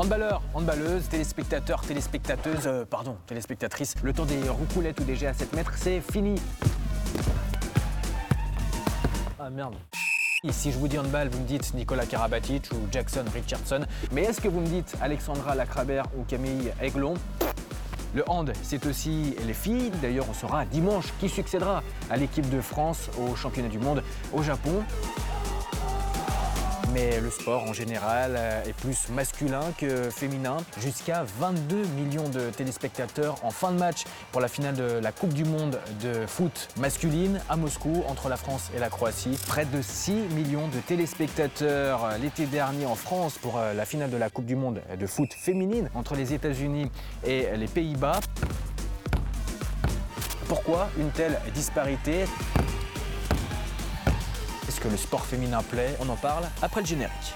Handballeurs, handballeuses, téléspectateurs, téléspectateuses, euh, pardon, téléspectatrices, le temps des roucoulettes ou des G à 7 mètres, c'est fini. Ah merde. Si je vous dis handball, vous me dites Nicolas Karabatic ou Jackson Richardson. Mais est-ce que vous me dites Alexandra Lacrabert ou Camille Aiglon? Le hand, c'est aussi les filles. D'ailleurs, on saura dimanche qui succédera à l'équipe de France au championnat du monde au Japon mais le sport en général euh, est plus masculin que féminin. Jusqu'à 22 millions de téléspectateurs en fin de match pour la finale de la Coupe du Monde de foot masculine à Moscou entre la France et la Croatie. Près de 6 millions de téléspectateurs euh, l'été dernier en France pour euh, la finale de la Coupe du Monde de foot féminine entre les États-Unis et les Pays-Bas. Pourquoi une telle disparité? Que le sport féminin plaît On en parle après le générique.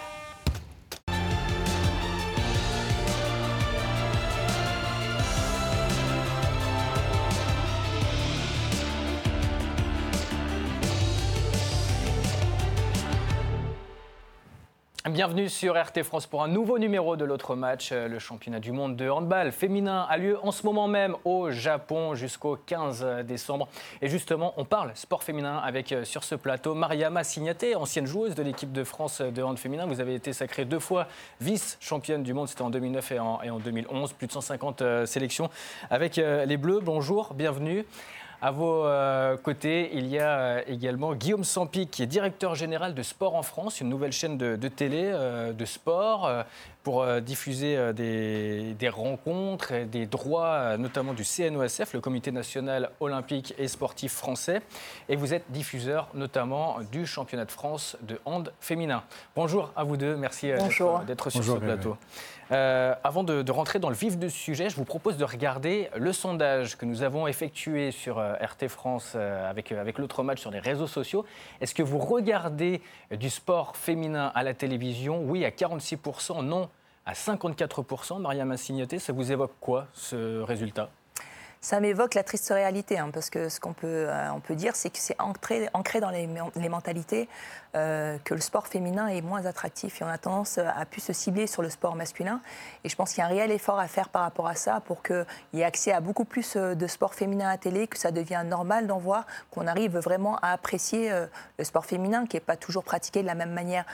Bienvenue sur RT France pour un nouveau numéro de l'autre match. Euh, le championnat du monde de handball féminin a lieu en ce moment même au Japon jusqu'au 15 décembre. Et justement, on parle sport féminin avec euh, sur ce plateau Mariama Signaté, ancienne joueuse de l'équipe de France de hand féminin. Vous avez été sacrée deux fois vice-championne du monde, c'était en 2009 et en, et en, 2011. Plus de 150 euh, sélections avec les Bleus. Bonjour, bienvenue. À vos euh, côtés, il y a euh, également Guillaume Sampic, qui est directeur général de Sport en France, une nouvelle chaîne de, télé euh, de sport pour diffuser des, des, rencontres et des droits, notamment du CNOSF, le Comité national olympique et sportif français. Et vous êtes diffuseur notamment du championnat de France de hand féminin. Bonjour à vous deux, merci d'être sur ce plateau. Euh, avant de, rentrer dans le vif du sujet, je vous propose de regarder le sondage que nous avons effectué sur euh, RT France euh, avec, avec l'autre match sur les réseaux sociaux. Est-ce que vous regardez du sport féminin à la télévision? Oui à 46%, non à 54%. Maria Massignoté, ça vous évoque quoi ce résultat? Ça m'évoque la triste réalité, hein, parce que ce qu'on peut, euh, peut dire, c'est que c'est ancré, ancré dans les, les mentalités euh, que le sport féminin est moins attractif et on a tendance à plus se cibler sur le sport masculin. Et je pense qu'il y a un réel effort à faire par rapport à ça pour qu'il y ait accès à beaucoup plus euh, de sport féminin à télé, que ça devienne normal d'en voir, qu'on arrive vraiment à apprécier le sport féminin qui n'est pas toujours pratiqué de la même manière,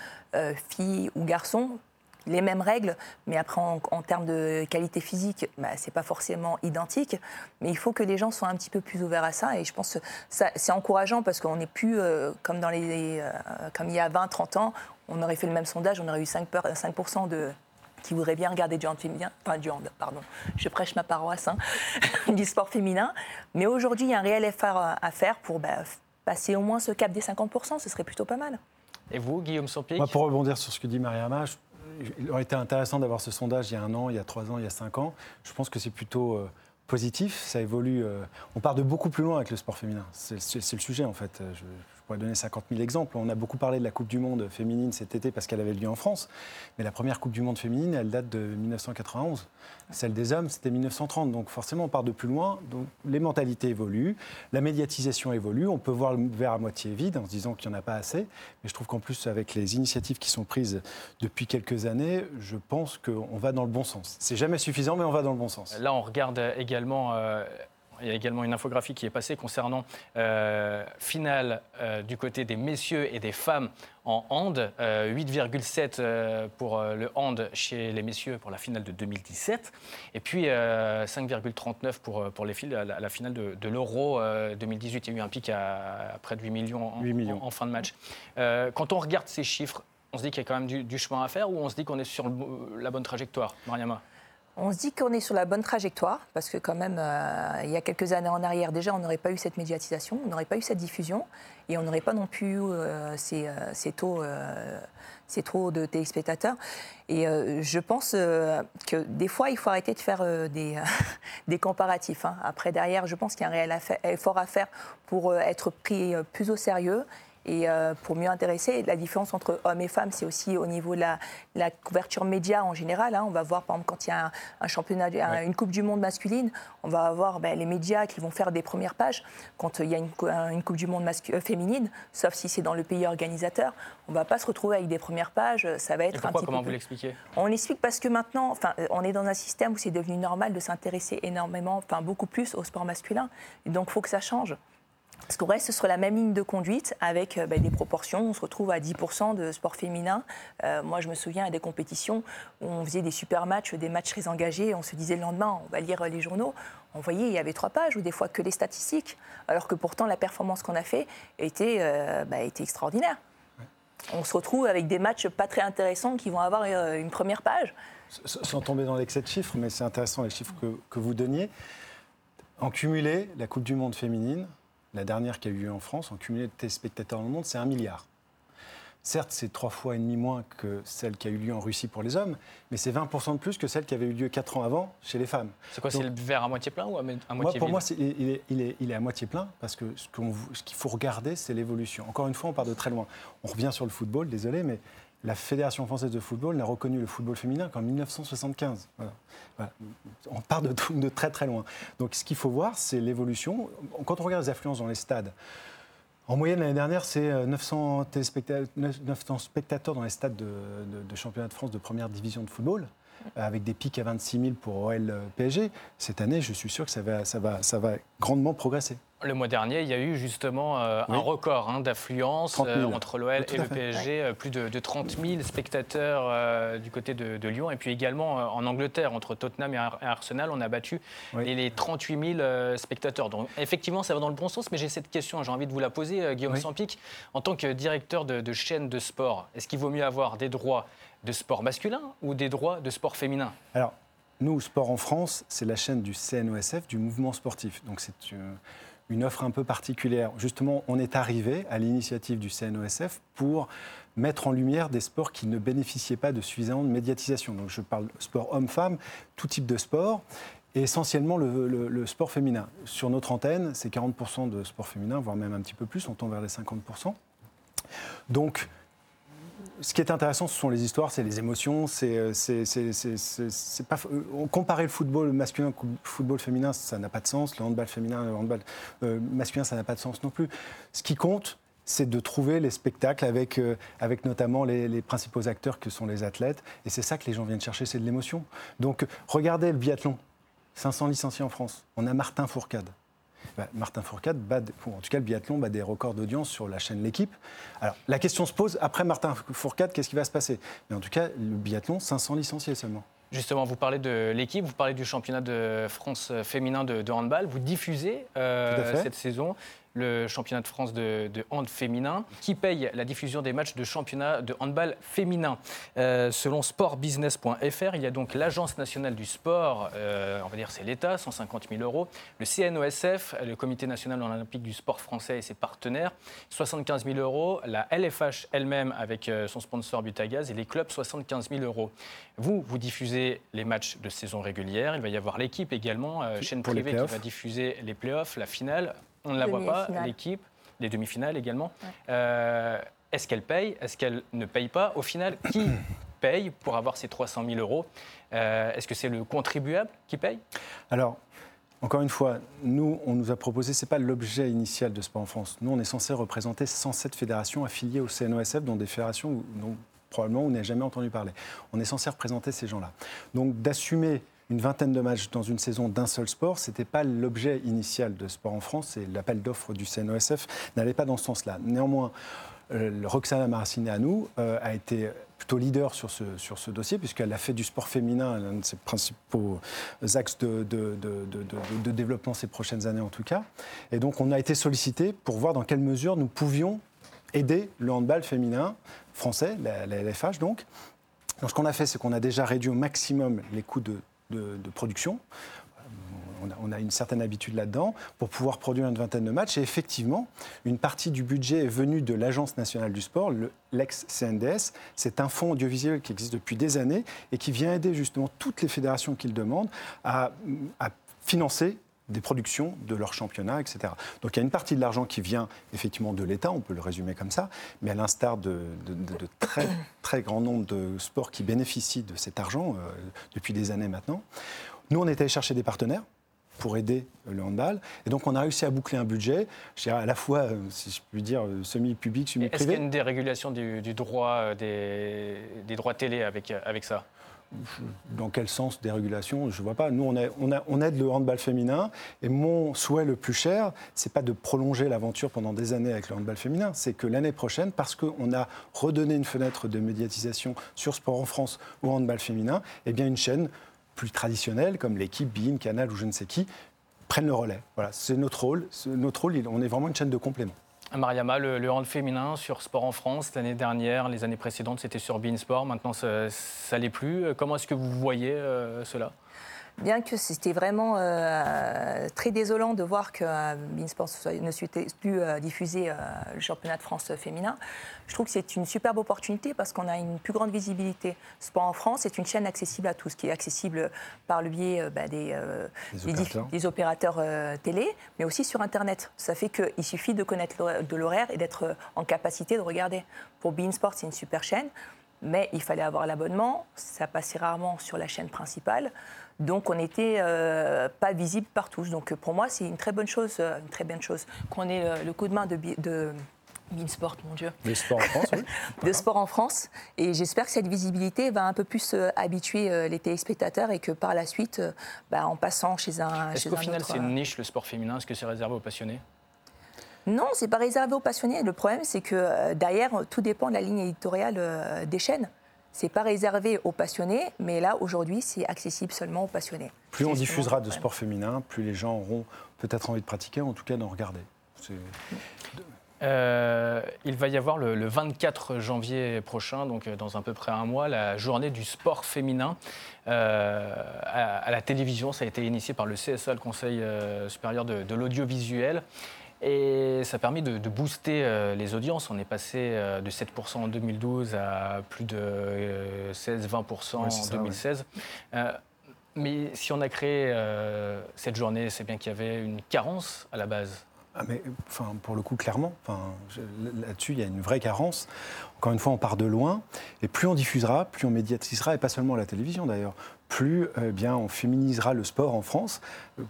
fille ou garçon les mêmes règles, mais après en, termes de qualité physique, bah, ce n'est pas forcément identique. Mais il faut que les gens soient un petit peu plus ouverts à ça. Et je pense que c'est encourageant parce qu'on n'est plus euh, comme, dans les, euh, comme il y a 20-30 ans. On aurait fait le même sondage, on aurait eu 5%, 5 de qui voudraient bien regarder du hand féminin, enfin du hand, pardon, je prêche ma paroisse, hein, du sport féminin. Mais aujourd'hui, il y a un réel effort à faire pour bah, passer au moins ce cap des 50%, ce serait plutôt pas mal. Et vous, Guillaume Sampic? Moi, Pour rebondir sur ce que dit Mariama, il aurait été intéressant d'avoir ce sondage il y a un an, il y a trois ans, il y a cinq ans. Je pense que c'est plutôt euh, positif, ça évolue. Euh, on part de beaucoup plus loin avec le sport féminin. C'est le sujet en fait. Je, pourrais donner 50 000 exemples. On a beaucoup parlé de la Coupe du Monde féminine cet été parce qu'elle avait lieu en France. Mais la première Coupe du Monde féminine, elle date de 1991. Celle des hommes, c'était 1930. Donc forcément, on part de plus loin. Donc les mentalités évoluent, la médiatisation évolue. On peut voir le verre à moitié vide en se disant qu'il n'y en a pas assez. Mais je trouve qu'en plus, avec les initiatives qui sont prises depuis quelques années, je pense qu'on va dans le bon sens. C'est jamais suffisant, mais on va dans le bon sens. Là, on regarde également. Euh, il y a également une infographie qui est passée concernant euh, finale euh, du côté des messieurs et des femmes en hand. 8,7 euh, pour le hand chez les messieurs pour la finale de 2017. Et puis 5,39 pour, pour les filles à la, finale de, l'Euro 2018. Il y a eu un pic à, près de 8 millions en, En, fin de match. quand on regarde ces chiffres, on se dit qu'il y a quand même du, du, chemin à faire ou on se dit qu'on est sur la bonne trajectoire, Mariama? On se dit qu'on est sur la bonne trajectoire, parce que quand même, euh, il y a quelques années en arrière, déjà, on n'aurait pas eu cette médiatisation, on n'aurait pas eu cette diffusion, et on n'aurait pas non plus eu euh, ces, euh, taux, ces taux de téléspectateurs. Et je pense que des fois, il faut arrêter de faire des, des comparatifs. Hein. Après, derrière, je pense qu'il y a un réel effort à faire pour être pris plus au sérieux Et euh, pour mieux intéresser, la différence entre hommes et femmes, c'est aussi au niveau de la, couverture média en général. Hein. On va voir, par exemple, quand il y a un, championnat, une Coupe du Monde masculine, on va avoir ben, les médias qui vont faire des premières pages. Quand il y a une, Coupe du Monde euh, féminine, sauf si c'est dans le pays organisateur, on ne va pas se retrouver avec des premières pages. Ça va être et pourquoi, Comment vous l'expliquez? On l'explique parce que maintenant, enfin, on est dans un système où c'est devenu normal de s'intéresser énormément, enfin beaucoup plus au sport masculin. Donc, il faut que ça change. Parce qu'on reste sur la même ligne de conduite avec euh, ben, des proportions. On se retrouve à 10% de sport féminin. Euh, moi, je me souviens à des compétitions où on faisait des super matchs, des matchs très engagés. On se disait le lendemain, on va lire les journaux. On voyait, il y avait trois pages ou des fois que les statistiques, alors que pourtant la performance qu'on a fait était, euh, était extraordinaire. On se retrouve avec des matchs pas très intéressants qui vont avoir une première page. Sans tomber dans l'excès de chiffres, mais c'est intéressant les chiffres que, que vous donniez. En cumulé, la Coupe du Monde féminine, la dernière qui a eu lieu en France, en cumulé de téléspectateurs dans le monde, c'est un milliard. Certes, c'est trois fois et demi moins que celle qui a eu lieu en Russie pour les hommes, mais c'est 20% de plus que celle qui avait eu lieu quatre ans avant chez les femmes. C'est quoi, c'est le verre à moitié plein ou à moitié Pour moi, il, est, à moitié plein, parce que ce qu'il faut regarder, c'est l'évolution. Encore une fois, on part de très loin. On revient sur le football, désolé, mais la Fédération française de football n'a reconnu le football féminin qu'en 1975. On part de, très très loin. Donc ce qu'il faut voir, c'est l'évolution. Quand on regarde les affluences dans les stades, en moyenne, l'année dernière, c'est 900, euh, 900, spectateurs dans les stades de, championnat de France de première division de football avec des pics à 26 000 pour OL euh, PSG. Cette année, je suis sûr que ça va grandement progresser. Le mois dernier, il y a eu justement euh, un record hein, d'affluence euh, entre l'OL et le PSG, euh, plus de, 30 000 spectateurs du côté de, Lyon, et puis également en Angleterre, entre Tottenham et Arsenal, on a battu les, 38 000 spectateurs. Donc effectivement, ça va dans le bon sens, mais j'ai cette question, j'ai envie de vous la poser, Guillaume Sampic, en tant que directeur de, chaîne de sport, est-ce qu'il vaut mieux avoir des droits de sport masculin ou des droits de sport féminin? Alors, nous, Sport en France, c'est la chaîne du CNOSF, du mouvement sportif. Donc c'est une offre un peu particulière. Justement, on est arrivé à l'initiative du CNOSF pour mettre en lumière des sports qui ne bénéficiaient pas de suffisamment de médiatisation. Donc je parle sport homme-femme, tout type de sport, et essentiellement le, sport féminin. Sur notre antenne, c'est 40% de sport féminin, voire même un petit peu plus, on tend vers les 50%. Donc, ce qui est intéressant, ce sont les histoires, c'est les émotions. Euh, euh, comparer le football masculin au football féminin, ça n'a pas de sens. Le handball féminin, le handball euh, masculin, ça n'a pas de sens non plus. Ce qui compte, c'est de trouver les spectacles avec, avec notamment les, principaux acteurs que sont les athlètes. Et c'est ça que les gens viennent chercher, c'est de l'émotion. Donc, regardez le biathlon. 500 licenciés en France. On a Martin Fourcade. Bah, Martin Fourcade bat, en tout cas le biathlon, bat des records d'audience sur la chaîne L'équipe. Alors la question se pose, après Martin Fourcade, qu'est-ce qui va se passer? Mais en tout cas, le biathlon, 500 licenciés seulement. Justement, vous parlez de l'équipe, vous parlez du championnat de France féminin de, handball. Vous diffusez euh, cette saison le championnat de France de, hand féminin, qui paye la diffusion des matchs de championnat de handball féminin. Euh, selon sportbusiness.fr, il y a donc l'Agence nationale du sport, euh, on va dire c'est l'État, 150 000 euros, le CNOSF, le Comité national olympique du sport français et ses partenaires, 75 000 euros, la LFH elle-même avec euh, son sponsor Butagaz et les clubs, 75 000 euros. Vous, vous diffusez les matchs de saison régulière, il va y avoir l'équipe également, chaîne privée qui va diffuser les playoffs, la finale, on ne la voit pas, l'équipe, les demi-finales également. Euh, est-ce qu'elle paye? Est-ce qu'elle ne paye pas? Au final, qui paye pour avoir ces 300 000 euros? Euh, Est-ce que c'est le contribuable qui paye? Alors, encore une fois, nous, on nous a proposé, ce n'est pas l'objet initial de Sport en France. Nous, on est censé représenter 107 fédérations affiliées au CNOSF, dont des fédérations dont probablement on n'a jamais entendu parler. On est censé représenter ces gens-là. Donc d'assumer une vingtaine de matchs dans une saison d'un seul sport, ce n'était pas l'objet initial de Sport en France et l'appel d'offres du CNOSF n'allait pas dans ce sens-là. Néanmoins, euh, Roxana Maraciné à nous euh, a été plutôt leader sur ce, sur ce dossier, puisqu'elle a fait du sport féminin l'un de ses principaux axes de, de, de, développement ces prochaines années en tout cas. Et donc on a été sollicité pour voir dans quelle mesure nous pouvions aider le handball féminin français, la, LFH. Donc ce qu'on a fait, c'est qu'on a déjà réduit au maximum les coûts de de, production. On a, une certaine habitude là-dedans pour pouvoir produire une vingtaine de matchs. Et effectivement, une partie du budget est venue de l'Agence nationale du sport, l'ex-CNDS. C'est un fonds audiovisuel qui existe depuis des années et qui vient aider justement toutes les fédérations qui le demandent à, financer des productions de leur championnat, etc. Donc il y a une partie de l'argent qui vient effectivement de l'État, on peut le résumer comme ça, mais à l'instar de, de, très, très grand nombre de sports qui bénéficient de cet argent euh, depuis des années maintenant, nous on est allé chercher des partenaires pour aider le handball. Et donc, on a réussi à boucler un budget, je dirais à la fois, euh, si je puis dire, euh, semi-public, semi-privé. Est-ce qu'il y a une dérégulation du, droit, des, des, droits télé avec, avec ça? Dans quel sens des régulations Je ne vois pas. Nous, on, on, aide le handball féminin. Et mon souhait le plus cher, c'est pas de prolonger l'aventure pendant des années avec le handball féminin. C'est que l'année prochaine, parce qu'on a redonné une fenêtre de médiatisation sur Sport en France au handball féminin, eh bien, une chaîne plus traditionnelle, comme l'équipe, BIM, Canal ou je ne sais qui, prennent le relais. Voilà, c'est notre rôle. Notre rôle, on est vraiment une chaîne de complément. Mariama, le, le, féminin sur Sport en France, l'année dernière, les années précédentes, c'était sur Bein Sport. Maintenant, ça, l'est plus. Comment est-ce que vous voyez euh, cela? Bien que c'était vraiment euh, très désolant de voir que euh, Beansport ne soit plus euh, diffusé le championnat de France féminin, je trouve que c'est une superbe opportunité parce qu'on a une plus grande visibilité. Sport en France est une chaîne accessible à tous, qui est accessible par le biais bah, des, des, opérateurs, télé, mais aussi sur Internet. Ça fait qu'il suffit de connaître de l'horaire et d'être en capacité de regarder. Pour Beansport, c'est une super chaîne, mais il fallait avoir l'abonnement. Ça passait rarement sur la chaîne principale. Donc on n'était euh, pas visible partout. Donc pour moi, c'est une très bonne chose, euh, une très bonne chose qu'on ait euh, le coup de main de, de Sport, mon Dieu. De sport en France, oui. de sport en France. Et j'espère que cette visibilité va un peu plus habituer les téléspectateurs et que par la suite, bah, en passant chez un. Est-ce qu'au final, c'est une niche, le sport féminin? Est-ce que c'est réservé aux passionnés? Non, c'est pas réservé aux passionnés. Le problème, c'est que derrière, tout dépend de la ligne éditoriale des chaînes. C'est pas réservé aux passionnés, mais là, aujourd'hui, c'est accessible seulement aux passionnés. Plus on diffusera de sport féminin, plus les gens auront peut-être envie de pratiquer, en tout cas d'en regarder. Euh, il va y avoir le, 24 janvier prochain, donc euh, dans à peu près un mois, la journée du sport féminin euh, à, la télévision. Ça a été initié par le CSA, le Conseil supérieur de l'audiovisuel. Et ça a permis de, booster euh, les audiences. On est passé euh, de 7% en 2012 à plus de 16-20% euh, en 2016. mais si on a créé cette journée, c'est bien qu'il y avait une carence à la base. Ah mais, enfin, pour le coup, clairement, enfin, là-dessus, il y a une vraie carence. Encore une fois, on part de loin, et plus on diffusera, plus on médiatisera, et pas seulement à la télévision d'ailleurs, plus eh bien, on féminisera le sport en France.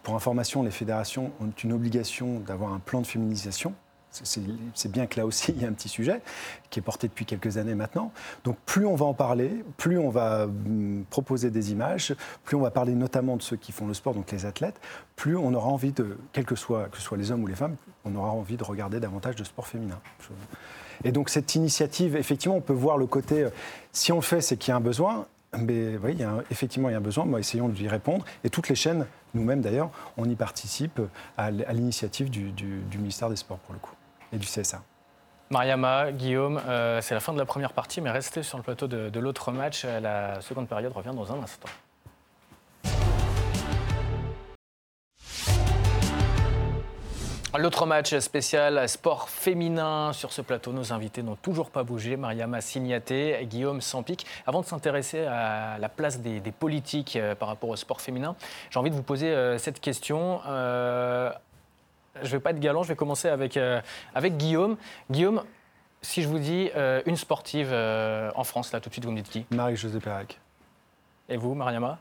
Pour information, les fédérations ont une obligation d'avoir un plan de féminisation. C'est bien que là aussi, il y a un petit sujet qui est porté depuis quelques années maintenant. Donc plus on va en parler, plus on va hum, proposer des images, plus on va parler notamment de ceux qui font le sport, donc les athlètes, plus on aura envie de, que soit, que les hommes ou les femmes, on aura envie de regarder davantage de sport féminin. Et donc cette initiative, effectivement, on peut voir le côté, euh, si on le fait, c'est qu'il y a un besoin, mais oui, il y a effectivement, il y a un besoin. Moi, essayons de lui répondre. Et toutes les chaînes, nous-mêmes d'ailleurs, on y participe à l'initiative du, ministère des Sports, pour le coup, et du CSA. Mariama, Guillaume, euh, c'est la fin de la première partie, mais restez sur le plateau de l'autre match. La seconde période revient dans un instant. L'autre match spécial, sport féminin. Sur ce plateau, nos invités n'ont toujours pas bougé. Mariama Signaté, Guillaume Sampic. Avant de s'intéresser à la place des, politiques euh, par rapport au sport féminin, j'ai envie de vous poser euh, cette question. Euh, je ne vais pas être galant, je vais commencer avec, avec Guillaume. Guillaume, si je vous dis une sportive en France, là tout de suite, vous me dites qui? Marie-Josée Pérec. Et vous, Mariama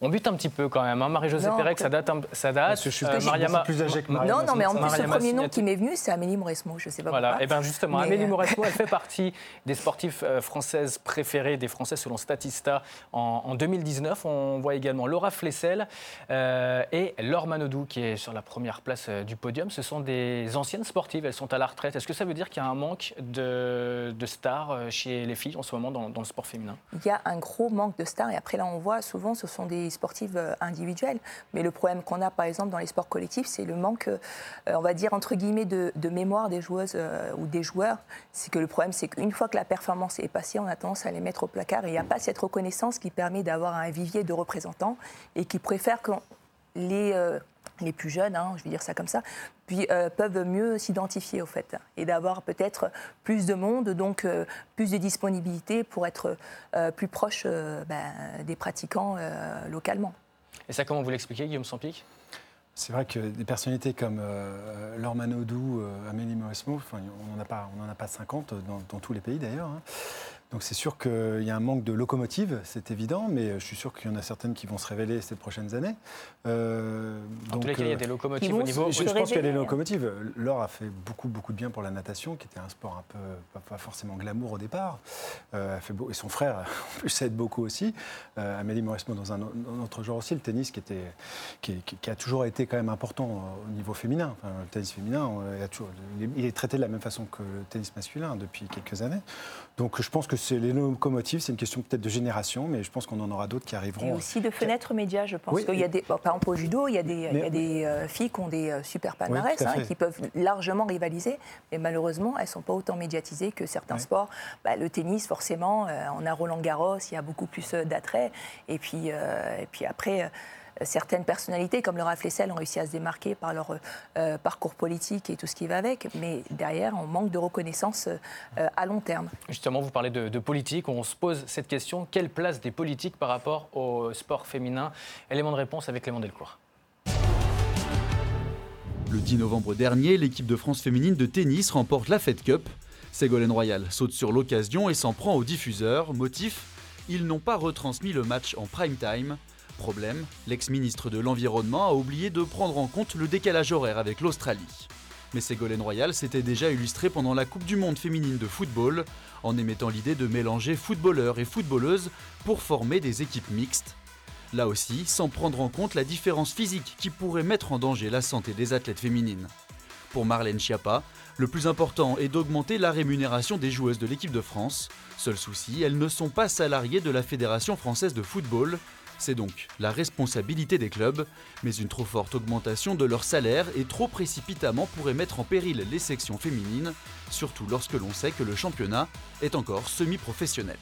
on bute un petit peu quand même. Hein. Marie-Josée Pérec, ça date. Ça date. Je suis euh, Mariama... plus âgée que Mariama. Non, non, mais en plus, le premier nom qui m'est venu, c'est Amélie Mauresmo. Je sais pas voilà. pourquoi. Et eh bien justement, Amélie euh, Mauresmo, elle fait partie des sportifs euh, françaises préférées des Français selon Statista en, 2019. On voit également Laura Flessel et Laure Manodou qui est sur la première place du podium. Ce sont des anciennes sportives. Elles sont à la retraite. Est-ce que ça veut dire qu'il y a un manque de, stars chez les filles en ce moment dans, dans le sport féminin? Il y a un gros manque de stars. Et après, là, on voit souvent ce sont des sportives euh, individuelles. Mais le problème qu'on a, par exemple, dans les sports collectifs, c'est le manque, euh, on va dire, entre guillemets, de, mémoire des joueuses euh, ou des joueurs. C'est que le problème, c'est qu'une fois que la performance est passée, on a tendance à les mettre au placard. Et il n'y a pas cette reconnaissance qui permet d'avoir un vivier de représentants et qui préfère que les les plus jeunes, hein, je vais dire ça comme ça, puis euh, peuvent mieux s'identifier au fait et d'avoir peut-être plus de monde, donc euh, plus de disponibilité pour être euh, plus proche ben, des pratiquants localement. Et ça, comment vous l'expliquez, Guillaume Sampic c'est vrai que des personnalités comme euh, Laure Manodou, Amélie Mauresmo, on n'en a, pas, a pas 50 dans, dans tous les pays d'ailleurs. Hein. Donc c'est sûr qu'il y a un manque de locomotives, c'est évident, mais je suis sûr qu'il y en a certaines qui vont se révéler ces prochaines années. Euh, en tous les cas, il y a des euh, locomotives au niveau. Je, je pense qu'il y a des locomotives. Laure a fait beaucoup, beaucoup de bien pour la natation, qui était un sport un peu pas, forcément glamour au départ. Euh, fait beau, et son frère, en plus, aide beaucoup aussi. Euh, Amélie Mauresmo dans un, autre genre aussi, le tennis qui, était, qui, a toujours été quand même important au niveau féminin. le tennis féminin, il est traité de la même façon que le tennis masculin depuis quelques années. Donc je pense que c'est les locomotives, c'est une question peut-être de génération, mais je pense qu'on en aura d'autres qui arriveront. Et aussi de fenêtres médias, je pense. qu'il y a des, par exemple au judo, il y a des, il y a des euh, filles qui ont des euh, super palmarès, hein, qui peuvent largement rivaliser, mais malheureusement, elles ne sont pas autant médiatisées que certains sports. Bah, le tennis, forcément, euh, on a Roland Garros, il y a beaucoup plus d'attrait. Et puis, et puis après certaines personnalités comme Laura Flessel ont réussi à se démarquer par leur euh, parcours politique et tout ce qui va avec, mais derrière, on manque de reconnaissance euh, à long terme. Justement, vous parlez de, politique, on se pose cette question, quelle place des politiques par rapport au sport féminin? Élément de réponse avec Clément Delcourt. Le 10 novembre dernier, l'équipe de France féminine de tennis remporte la Fed Cup. Ségolène Royal saute sur l'occasion et s'en prend aux diffuseurs. Motif Ils n'ont pas retransmis le match en prime time. Problème, l'ex-ministre de l'Environnement a oublié de prendre en compte le décalage horaire avec l'Australie. Mais Ségolène Royal s'était déjà illustré pendant la Coupe du Monde féminine de football, en émettant l'idée de mélanger footballeurs et footballeuses pour former des équipes mixtes. Là aussi, sans prendre en compte la différence physique qui pourrait mettre en danger la santé des athlètes féminines. Pour Marlène Schiappa, le plus important est d'augmenter la rémunération des joueuses de l'équipe de France. Seul souci, elles ne sont pas salariées de la Fédération française de football, c'est donc la responsabilité des clubs, mais une trop forte augmentation de leur salaire et trop précipitamment pourrait mettre en péril les sections féminines, surtout lorsque l'on sait que le championnat est encore semi-professionnel.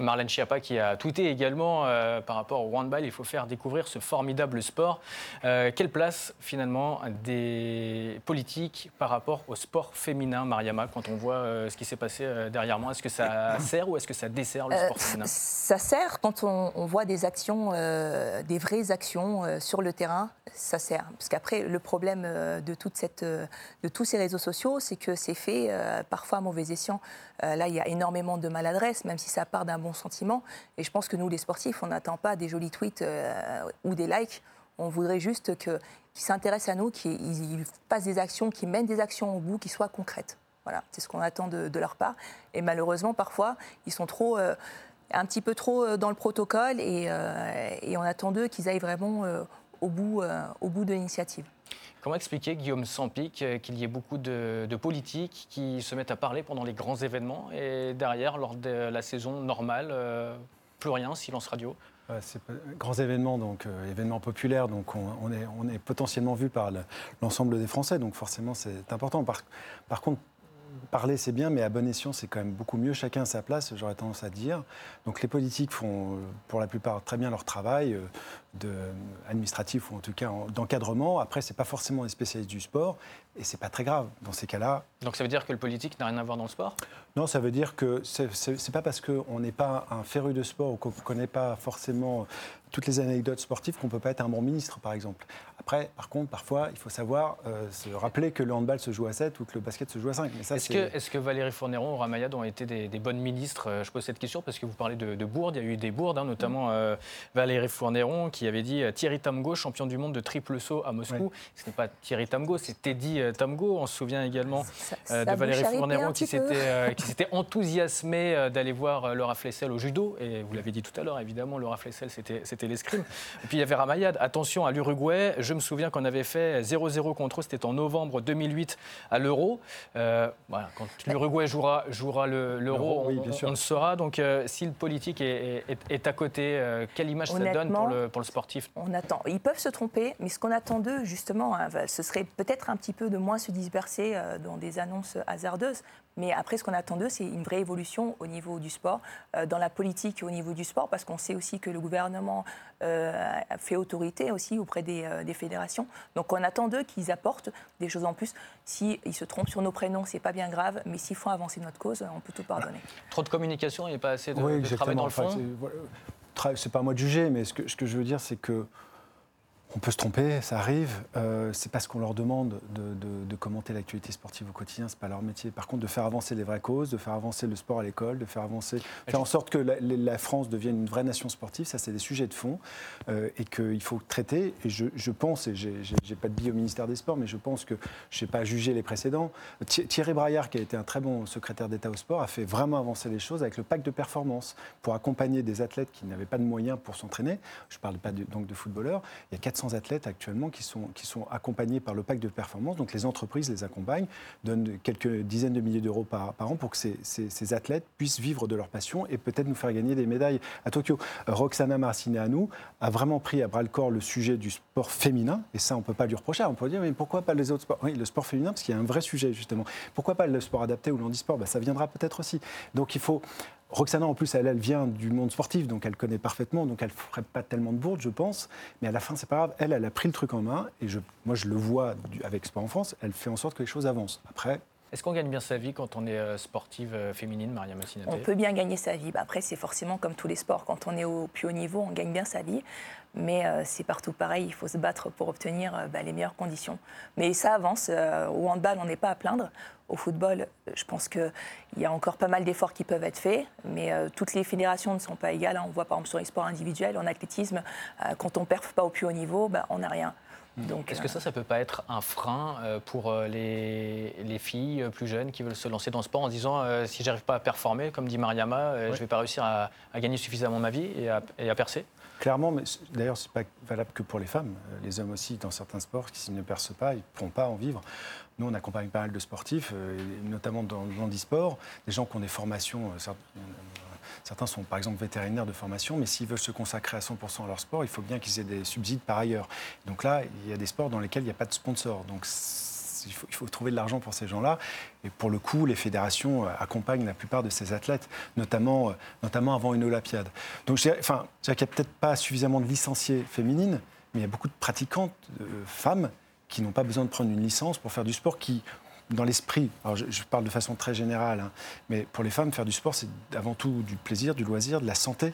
Marlène Schiappa qui a tweeté également euh, par rapport au handball, il faut faire découvrir ce formidable sport. Euh, quelle place finalement des politiques par rapport au sport féminin, Mariama, quand on voit euh, ce qui s'est passé derrière moi? Est-ce que ça sert ou est-ce que ça dessert le sport féminin? Ça sert quand on, on voit des actions, des vraies actions sur le terrain, ça sert. Parce qu'après, le problème de, toute cette, de tous ces réseaux sociaux, c'est que c'est fait parfois à mauvais escient. là, il y a énormément de maladresse, même si ça part d'un bon sentiment. Et je pense que nous, les sportifs, on n'attend pas des jolis tweets euh, ou des likes. On voudrait juste qu'ils s'intéressent à nous, qu'ils fassent des actions, qu'ils mènent des actions au bout, qui soient concrètes. Voilà, c'est ce qu'on attend de, leur part. Et malheureusement, parfois, ils sont trop, euh, un petit peu trop euh, dans le protocole et, et on attend d'eux qu'ils aillent vraiment au bout, au bout de l'initiative. Comment expliquer, Guillaume Sampic, euh, qu'il y ait beaucoup de, politiques qui se mettent à parler pendant les grands événements et derrière, lors de la saison normale, euh, plus rien, silence radio c'est grands événements, donc euh, événements populaires, donc on, est, potentiellement vu par l'ensemble des Français, donc forcément c'est important. Par, par, contre, parler c'est bien, mais à bon escient c'est quand même beaucoup mieux. Chacun à sa place, j'aurais tendance à dire. Donc les politiques font pour la plupart très bien leur travail de, administratif ou en tout cas d'encadrement. Après, c'est pas forcément des spécialistes du sport et c'est pas très grave dans ces cas-là. Donc ça veut dire que le politique n'a rien à voir dans le sport? Non, ça veut dire que c'est pas parce qu'on n'est pas un féru de sport ou qu'on ne connaît pas forcément toutes les anecdotes sportives qu'on ne peut pas être un bon ministre, par exemple. Après, par contre, parfois, il faut savoir euh, se rappeler que le handball se joue à 7 ou que le basket se joue à 5. Est-ce que, est que, Valérie Fournéron ou Ramayad ont été des, bonnes ministres? Euh, Je pose cette question parce que vous parlez de, de bourdes. Il y a eu des bourdes, hein, notamment euh, Valérie Fournéron qui avait dit Thierry Tamgo, champion du monde de triple saut à Moscou. Ce n'est pas Thierry Tamgo, c'est Teddy Tamgo. On se souvient également de Valérie Fournéron qui s'était enthousiasmé d'aller voir Laura Flessel au judo. Et vous l'avez dit tout à l'heure, évidemment, Laura Flessel, c'était l'escrime. Et puis il y avait Ramayad. Attention à l'Uruguay. Je me souviens qu'on avait fait 0-0 contre eux. C'était en novembre 2008 à l'Euro. Euh, voilà, quand l'Uruguay jouera, jouera l'Euro, on, le saura. Donc euh, si le politique est, est, à côté, euh, quelle image ça donne pour le, pour le sportifs On attend. Ils peuvent se tromper, mais ce qu'on attend d'eux, justement, hein, ce serait peut-être un petit peu de moins se disperser euh, dans des annonces hasardeuses. Mais après, ce qu'on attend d'eux, c'est une vraie évolution au niveau du sport, euh, dans la politique et au niveau du sport, parce qu'on sait aussi que le gouvernement euh, fait autorité aussi auprès des, des fédérations. Donc on attend d'eux qu'ils apportent des choses en plus. S'ils se trompent sur nos prénoms, c'est pas bien grave, mais s'ils font avancer notre cause, on peut tout pardonner. Trop de communication, il n'y a pas assez de, travail dans le fond c'est pas à moi de juger, mais ce que, ce que je veux dire, c'est que on peut se tromper, ça arrive. Euh, c'est parce qu'on leur demande de, commenter l'actualité sportive au quotidien, c'est pas leur métier. Par contre, de faire avancer les vraies causes, de faire avancer le sport à l'école, de faire avancer, faire en sorte que la, France devienne une vraie nation sportive, ça c'est des sujets de fond euh, et qu'il faut traiter. Et je, pense, et j'ai pas de billet au ministère des Sports, mais je pense que je n'ai pas jugé les précédents. Thierry Braillard, qui a été un très bon secrétaire d'État au sport, a fait vraiment avancer les choses avec le pacte de performance pour accompagner des athlètes qui n'avaient pas de moyens pour s'entraîner. Je parle pas donc de footballeurs. Il y a 400 athlètes actuellement qui sont, qui sont accompagnés par le pacte de performance. Donc les entreprises les accompagnent, donnent quelques dizaines de milliers d'euros par, an pour que ces, ces, athlètes puissent vivre de leur passion et peut-être nous faire gagner des médailles à Tokyo. Roxana Marcineanu a vraiment pris à bras le corps le sujet du sport féminin et ça on ne peut pas lui reprocher. On peut dire mais pourquoi pas les autres sports? Oui, le sport féminin parce qu'il y a un vrai sujet justement. Pourquoi pas le sport adapté ou l'handisport? Ben, Ça viendra peut-être aussi. Donc il faut Roxana, en plus, elle, vient du monde sportif, donc elle connaît parfaitement, donc elle ne ferait pas tellement de bourde, je pense. Mais à la fin, c'est pas grave. Elle, elle a pris le truc en main, et je, moi, je le vois avec Sport en France, elle fait en sorte que les choses avancent. Après, est-ce qu'on gagne bien sa vie quand on est euh, sportive euh, féminine, Maria Massinaté On peut bien gagner sa vie. Bah, après, c'est forcément comme tous les sports. Quand on est au plus haut niveau, on gagne bien sa vie. Mais euh, c'est partout pareil. Il faut se battre pour obtenir bah, les meilleures conditions. Mais ça avance. au handball, on n'est pas à plaindre. Au football, je pense qu'il y a encore pas mal d'efforts qui peuvent être faits. Mais toutes les fédérations ne sont pas égales. Hein. On voit par exemple sur les sports individuels, en athlétisme, quand on ne perfe pas au plus haut niveau, bah, on n'a rien. Est-ce que ça, ça peut pas être un frein euh, pour euh, les, filles euh, plus jeunes qui veulent se lancer dans le sport en disant si j'arrive pas à performer, comme dit Mariama, je je vais pas réussir à, gagner suffisamment ma vie et à, percer? Clairement, mais d'ailleurs, ce n'est pas valable que pour les femmes. Les hommes aussi, dans certains sports, s'ils ne percent pas, ils ne pourront pas en vivre. Nous, on accompagne pas mal de sportifs, notamment dans le handisport, des gens qui ont des formations, Certains sont par exemple vétérinaires de formation, mais s'ils veulent se consacrer à 100% à leur sport, il faut bien qu'ils aient des subsides par ailleurs. Donc là, il y a des sports dans lesquels il n'y a pas de sponsor. Donc il faut, trouver de l'argent pour ces gens-là. Et pour le coup, les fédérations euh, accompagnent la plupart de ces athlètes, notamment, euh, notamment avant une Olympiade. Donc, je enfin, qu'il n'y a peut-être pas suffisamment de licenciés féminines, mais il y a beaucoup de pratiquantes euh, femmes qui n'ont pas besoin de prendre une licence pour faire du sport, qui dans l'esprit, alors je, parle de façon très générale, hein, mais pour les femmes, faire du sport, c'est avant tout du plaisir, du loisir, de la santé.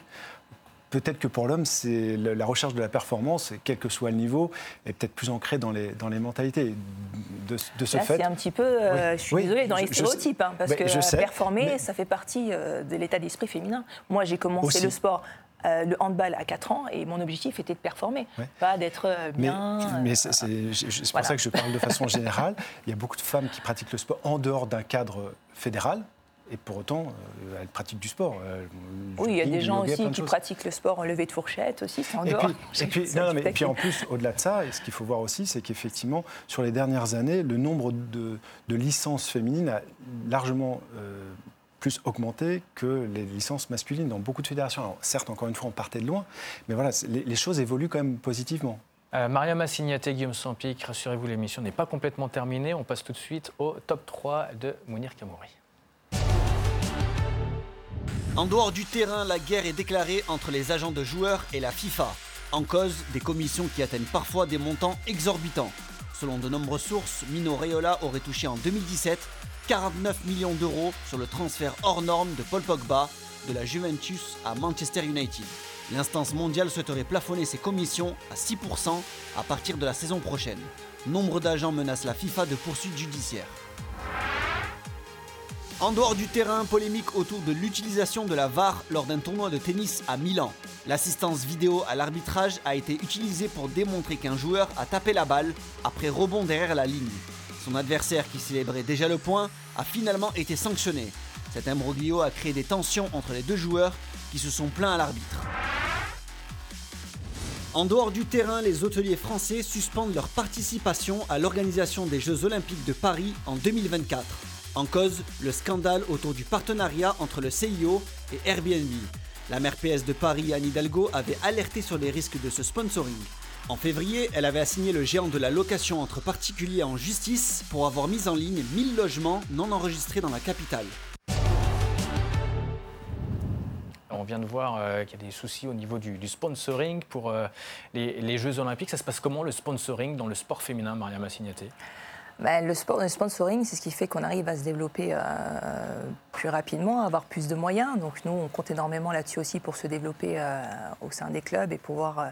Peut-être que pour l'homme, c'est la recherche de la performance, quel que soit le niveau, est peut-être plus ancrée dans les, dans les mentalités. De, de ce fait. C'est un petit peu, euh, je suis désolée, dans les stéréotypes, hein, parce que euh, performer, ça fait partie euh, de l'état d'esprit féminin. Moi, j'ai commencé le sport euh, le handball à 4 ans et mon objectif était de performer, pas d'être euh, bien. Mais, c'est pour ça que je parle de façon générale. Il y a beaucoup de femmes qui pratiquent le sport en dehors d'un cadre fédéral. Et pour autant, euh, elles pratiquent du sport. oui, il y a des gens aussi qui pratiquent le sport en levée de fourchette aussi, c'est en et dehors. Puis, et, puis, non, mais, puis en plus, au-delà de ça, ce qu'il faut voir aussi, c'est qu'effectivement, sur les dernières années, le nombre de, licences féminines a largement plus augmenté que les licences masculines dans beaucoup de fédérations. Alors, certes, encore une fois, on partait de loin, mais voilà, les, choses évoluent quand même positivement. Euh, Maria Massignaté, Guillaume Sampic, rassurez-vous, l'émission n'est pas complètement terminée. On passe tout de suite au top 3 de Mounir Kamouri. En dehors du terrain, la guerre est déclarée entre les agents de joueurs et la FIFA. En cause, des commissions qui atteignent parfois des montants exorbitants. Selon de nombreuses sources, Mino Raiola aurait touché en 2017 49 millions d'euros sur le transfert hors norme de Paul Pogba de la Juventus à Manchester United. L'instance mondiale souhaiterait plafonner ses commissions à 6% à partir de la saison prochaine. Nombre d'agents menacent la FIFA de poursuites judiciaires. En dehors du terrain, polémique autour de l'utilisation de la VAR lors d'un tournoi de tennis à Milan. L'assistance vidéo à l'arbitrage a été utilisée pour démontrer qu'un joueur a tapé la balle après rebond derrière la ligne. Son adversaire, qui célébrait déjà le point, a finalement été sanctionné. Cet imbroglio a créé des tensions entre les deux joueurs qui se sont plaints à l'arbitre. En dehors du terrain, les hôteliers français suspendent leur participation à l'organisation des Jeux Olympiques de Paris en 2024. En cause, le scandale autour du partenariat entre le CIO et Airbnb. La maire PS de Paris, Anne Hidalgo, avait alerté sur les risques de ce sponsoring. En février, elle avait assigné le géant de la location entre particuliers en justice pour avoir mis en ligne 1000 logements non enregistrés dans la capitale. On vient de voir euh, qu'il y a des soucis au niveau du, sponsoring pour euh, les, les Jeux Olympiques. Ça se passe comment le sponsoring dans le sport féminin, Maria Massignaté Ben, le, sport, le sponsoring, c'est ce qui fait qu'on arrive à se développer euh, plus rapidement, à avoir plus de moyens. Donc nous, on compte énormément là-dessus aussi pour se développer euh, au sein des clubs et pouvoir euh,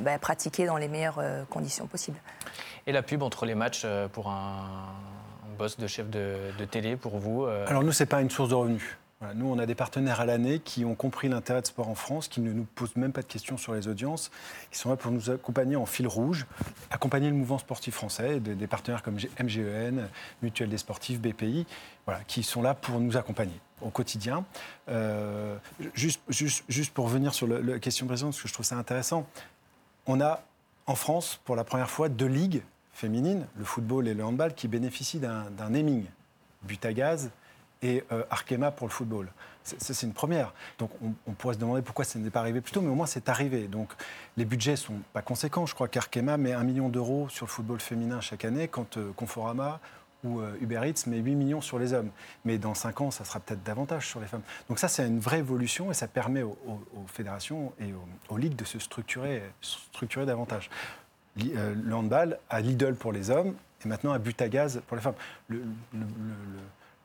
ben, pratiquer dans les meilleures euh, conditions possibles. Et la pub entre les matchs euh, pour un, boss de chef de, de télé pour vous euh, Alors nous, ce n'est pas une source de revenus. Nous, on a des partenaires à l'année qui ont compris l'intérêt de sport en France, qui ne nous posent même pas de questions sur les audiences, qui sont là pour nous accompagner en fil rouge, accompagner le mouvement sportif français, des, partenaires comme MGEN, Mutuelle des sportifs, BPI, voilà, qui sont là pour nous accompagner au quotidien. Euh, juste, juste, juste pour revenir sur la question précédente, parce que je trouve ça intéressant, on a en France, pour la première fois, deux ligues féminines, le football et le handball, qui bénéficient d'un naming, but à gaz et euh, Arkema pour le football. C'est- une première. Donc, on, pourrait se demander pourquoi ça n'est pas arrivé plus tôt, mais au moins, c'est arrivé. Donc, les budgets sont pas conséquents. Je crois qu'Arkema met un million d'euros sur le football féminin chaque année, quand euh, Conforama ou euh, Uber Eats met 8 millions sur les hommes. Mais dans 5 ans, ça sera peut-être davantage sur les femmes. Donc ça, c'est une vraie évolution et ça permet aux, fédérations et aux, ligues de se structurer, davantage. Euh, le handball à Lidl pour les hommes et maintenant à but à gaz pour les femmes.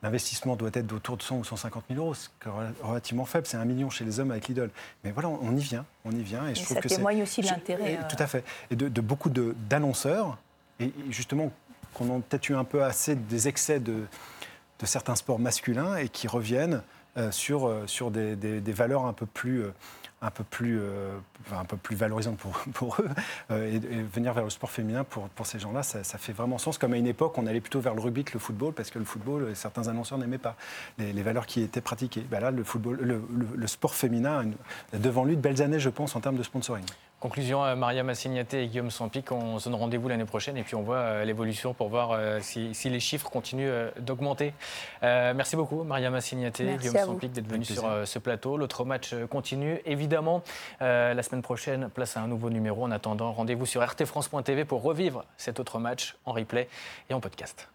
L'investissement doit être d'autour de 100 ou 150 000 euros, ce qui est rela- relativement faible. C'est un million chez les hommes avec Lidl. Mais voilà, on y vient, on y vient. Et, je Et trouve ça que témoigne aussi de l'intérêt, euh, Tout à fait. Et de, de beaucoup d'annonceurs, et, et justement, qu'on a peut-être eu un peu assez des excès de, de certains sports masculins et qui reviennent euh, sur, euh, sur des, des- des valeurs un peu plus, euh, un peu plus, euh, un peu plus valorisantes pour, eux. euh, et, venir vers le sport féminin pour, pour ces gens-là, ça, fait vraiment sens. Comme à une époque, on allait plutôt vers le rugby que le football parce que le football, euh, certains annonceurs n'aimaient pas les, valeurs qui étaient pratiquées. Ben là, le, football, le, sport féminin a devant lui de belles années, je pense, en termes de sponsoring. Conclusion, euh, Maria Massignaté et Guillaume Sampic, on se donne rendez-vous l'année prochaine et puis on voit euh, l'évolution pour voir euh, si, si les chiffres continuent d'augmenter. Euh, merci beaucoup, Maria Massignaté, Guillaume. Sampic, d'être venus sur ce plateau. L'autre match continue, évidemment. Euh, la semaine prochaine, place à un nouveau numéro. En attendant, rendez-vous sur rtfrance.tv pour revivre cet autre match en replay et en podcast.